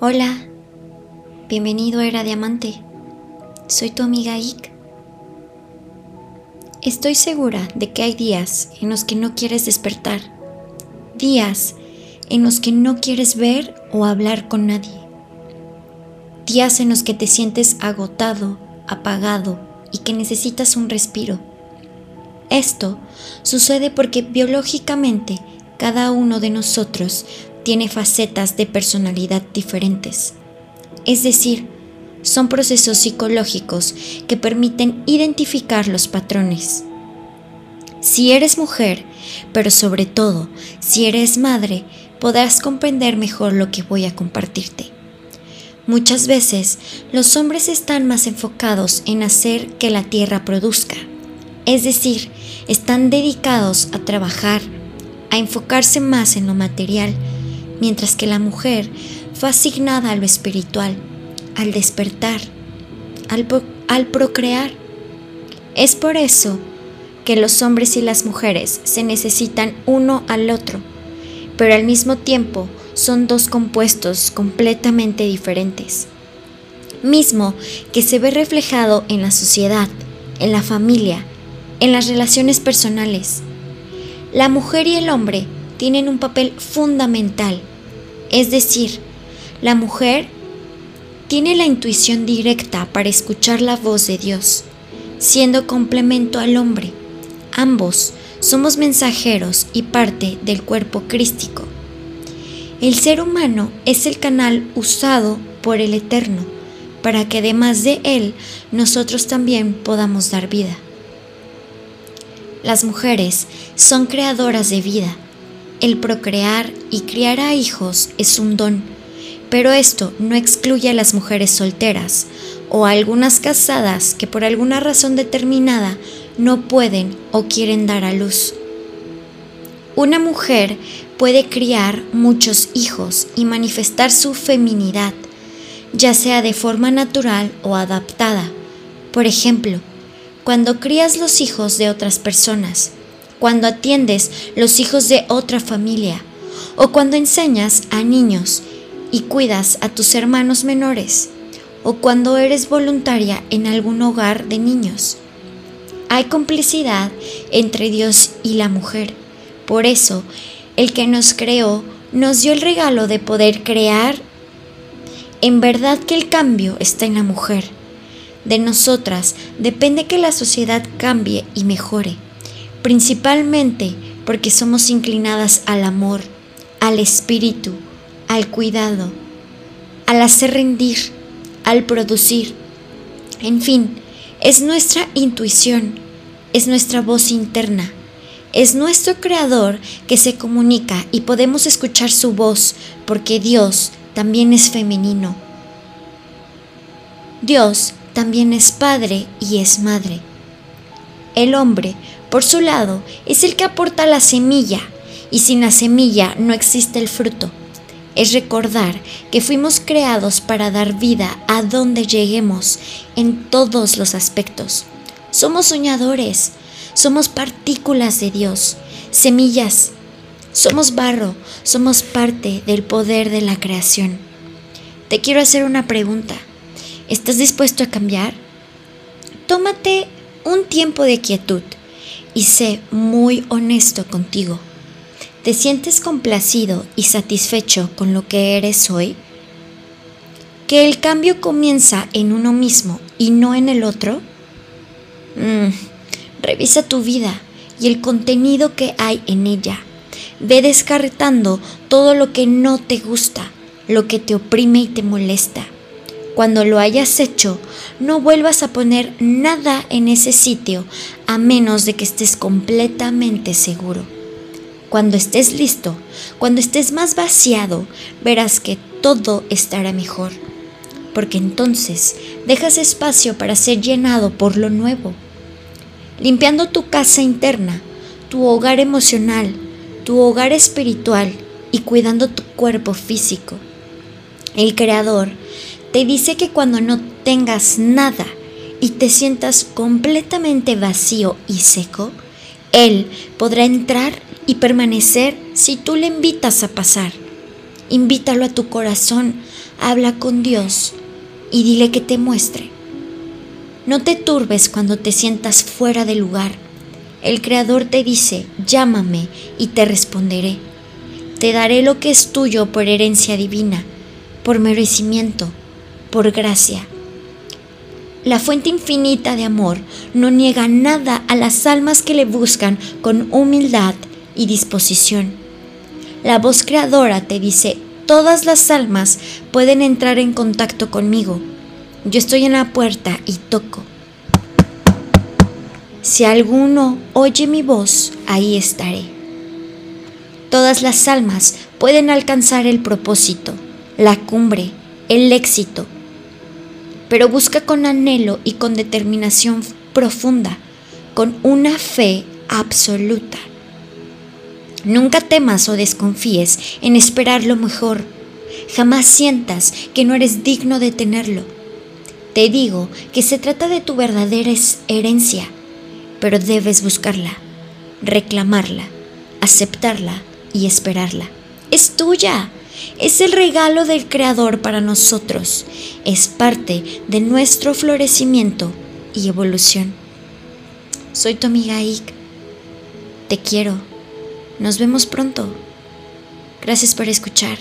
Hola, bienvenido a Era Diamante. Soy tu amiga Ik. Estoy segura de que hay días en los que no quieres despertar, días en los que no quieres ver o hablar con nadie, días en los que te sientes agotado, apagado y que necesitas un respiro. Esto sucede porque biológicamente cada uno de nosotros tiene facetas de personalidad diferentes. Es decir, son procesos psicológicos que permiten identificar los patrones. Si eres mujer, pero sobre todo si eres madre, podrás comprender mejor lo que voy a compartirte. Muchas veces los hombres están más enfocados en hacer que la tierra produzca, es decir, están dedicados a trabajar, a enfocarse más en lo material, mientras que la mujer fue asignada a lo espiritual, al despertar, al, al procrear. Es por eso que los hombres y las mujeres se necesitan uno al otro, pero al mismo tiempo son dos compuestos completamente diferentes. Mismo que se ve reflejado en la sociedad, en la familia, en las relaciones personales. La mujer y el hombre tienen un papel fundamental, es decir, la mujer tiene la intuición directa para escuchar la voz de Dios, siendo complemento al hombre. Ambos somos mensajeros y parte del cuerpo crístico. El ser humano es el canal usado por el Eterno para que además de Él nosotros también podamos dar vida. Las mujeres son creadoras de vida. El procrear y criar a hijos es un don, pero esto no excluye a las mujeres solteras o a algunas casadas que por alguna razón determinada no pueden o quieren dar a luz. Una mujer puede criar muchos hijos y manifestar su feminidad, ya sea de forma natural o adaptada. Por ejemplo, cuando crías los hijos de otras personas, cuando atiendes los hijos de otra familia, o cuando enseñas a niños y cuidas a tus hermanos menores, o cuando eres voluntaria en algún hogar de niños. Hay complicidad entre Dios y la mujer por eso, el que nos creó nos dio el regalo de poder crear. En verdad que el cambio está en la mujer. De nosotras depende que la sociedad cambie y mejore, principalmente porque somos inclinadas al amor, al espíritu, al cuidado, al hacer rendir, al producir. En fin, es nuestra intuición, es nuestra voz interna es nuestro Creador que se comunica y podemos escuchar su voz porque Dios también es femenino. Dios también es Padre y es Madre. El hombre, por su lado, es el que aporta la semilla y sin la semilla no existe el fruto. Es recordar que fuimos creados para dar vida a donde lleguemos en todos los aspectos. Somos soñadores, somos partículas de Dios, semillas. Somos barro, somos parte del poder de la creación. Te quiero hacer una pregunta. ¿Estás dispuesto a cambiar? Tómate un tiempo de quietud y sé muy honesto contigo. ¿Te sientes complacido y satisfecho con lo que eres hoy? ¿Que el cambio comienza en uno mismo y no en el otro? Mm, Revisa tu vida y el contenido que hay en ella. Ve descartando todo lo que no te gusta, lo que te oprime y te molesta. Cuando lo hayas hecho, no vuelvas a poner nada en ese sitio a menos de que estés completamente seguro. Cuando estés listo, cuando estés más vaciado, verás que todo estará mejor, porque entonces dejas espacio para ser llenado por lo nuevo limpiando tu casa interna, tu hogar emocional, tu hogar espiritual y cuidando tu cuerpo físico. El Creador te dice que cuando no tengas nada y te sientas completamente vacío y seco, Él podrá entrar y permanecer si tú le invitas a pasar. invítalo a tu corazón, habla con Dios y dile que te muestre. No te turbes cuando te sientas fuera de lugar. El Creador te dice, llámame y te responderé. Te daré lo que es tuyo por herencia divina, por merecimiento, por gracia. La fuente infinita de amor no niega nada a las almas que le buscan con humildad y disposición. La voz creadora te dice, todas las almas pueden entrar en contacto conmigo. Yo estoy en la puerta y toco. Si alguno oye mi voz, ahí estaré. Todas las almas pueden alcanzar el propósito, la cumbre, el éxito, pero busca con anhelo y con determinación profunda, con una fe absoluta. Nunca temas o desconfíes en esperar lo mejor. Jamás sientas que no eres digno de tenerlo. Te digo que se trata de tu verdadera herencia, pero debes buscarla, reclamarla, aceptarla y esperarla. Es tuya. Es el regalo del Creador para nosotros. Es parte de nuestro florecimiento y evolución. Soy tu amiga Ike. Te quiero. Nos vemos pronto. Gracias por escuchar.